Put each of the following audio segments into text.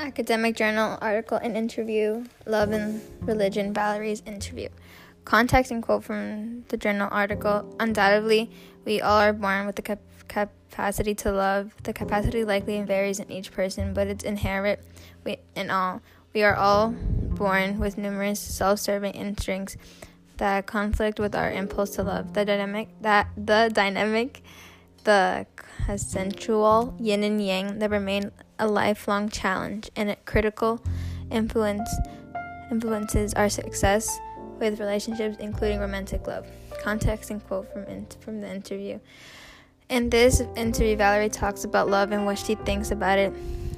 Academic Journal article and interview Love and Religion Valerie's interview. Context and quote from the journal article Undoubtedly, we all are born with the cap- capacity to love. The capacity likely varies in each person, but it's inherent in all. We are all born with numerous self serving instincts that conflict with our impulse to love. The dynamic that the dynamic the consensual yin and yang that remain a lifelong challenge and critical influence influences our success with relationships, including romantic love. Context and quote from in, from the interview. In this interview, Valerie talks about love and what she thinks about it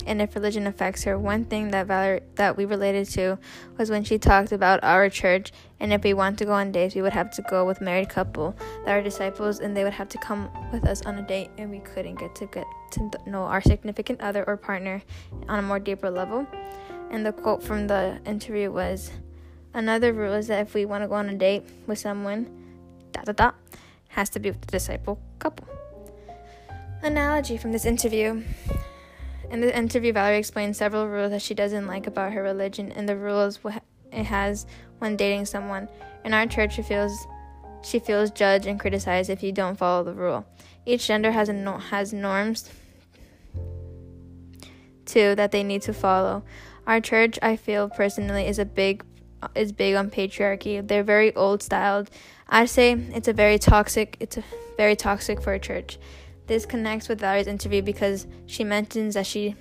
and if religion affects her. One thing that that we related to was when she talked about our church and if we want to go on dates, we would have to go with married couple that are disciples and they would have to come with us on a date and we couldn't get to get to know our significant other or partner on a more deeper level. And the quote from the interview was another rule is that if we want to go on a date with someone, da da da, has to be with the disciple couple. Analogy from this interview in the interview, Valerie explains several rules that she doesn't like about her religion and the rules it has when dating someone. In our church, she feels she feels judged and criticized if you don't follow the rule. Each gender has no- has norms too that they need to follow. Our church, I feel personally, is a big is big on patriarchy. They're very old styled. I say it's a very toxic. It's a very toxic for a church. This connects with Valerie's interview because she mentions that she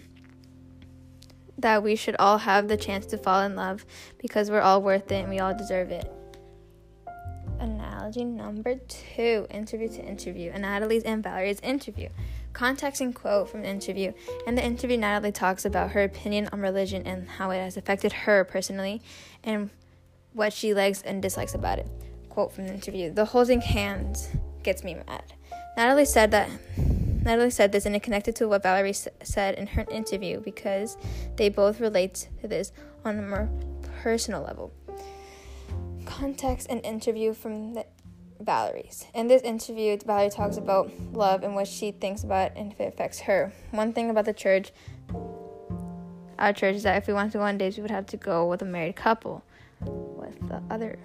that we should all have the chance to fall in love because we're all worth it and we all deserve it. Analogy number two interview to interview. And Natalie's and Valerie's interview. Context and quote from the interview. In the interview, Natalie talks about her opinion on religion and how it has affected her personally and what she likes and dislikes about it. Quote from the interview The holding hands gets me mad. Natalie said that Natalie said this and it connected to what Valerie s- said in her interview because they both relate to this on a more personal level. Context and interview from the Valerie's. In this interview, Valerie talks about love and what she thinks about and if it affects her. One thing about the church, our church, is that if we want to go on dates, we would have to go with a married couple. With the other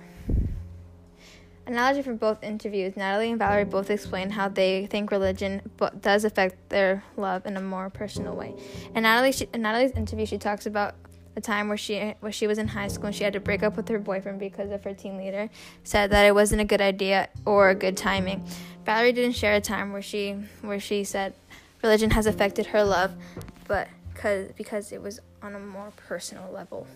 Analogy from both interviews, Natalie and Valerie both explain how they think religion does affect their love in a more personal way. In Natalie, she, in Natalie's interview, she talks about a time where she where she was in high school and she had to break up with her boyfriend because of her team leader said that it wasn't a good idea or a good timing. Valerie didn't share a time where she where she said religion has affected her love, but cause, because it was on a more personal level.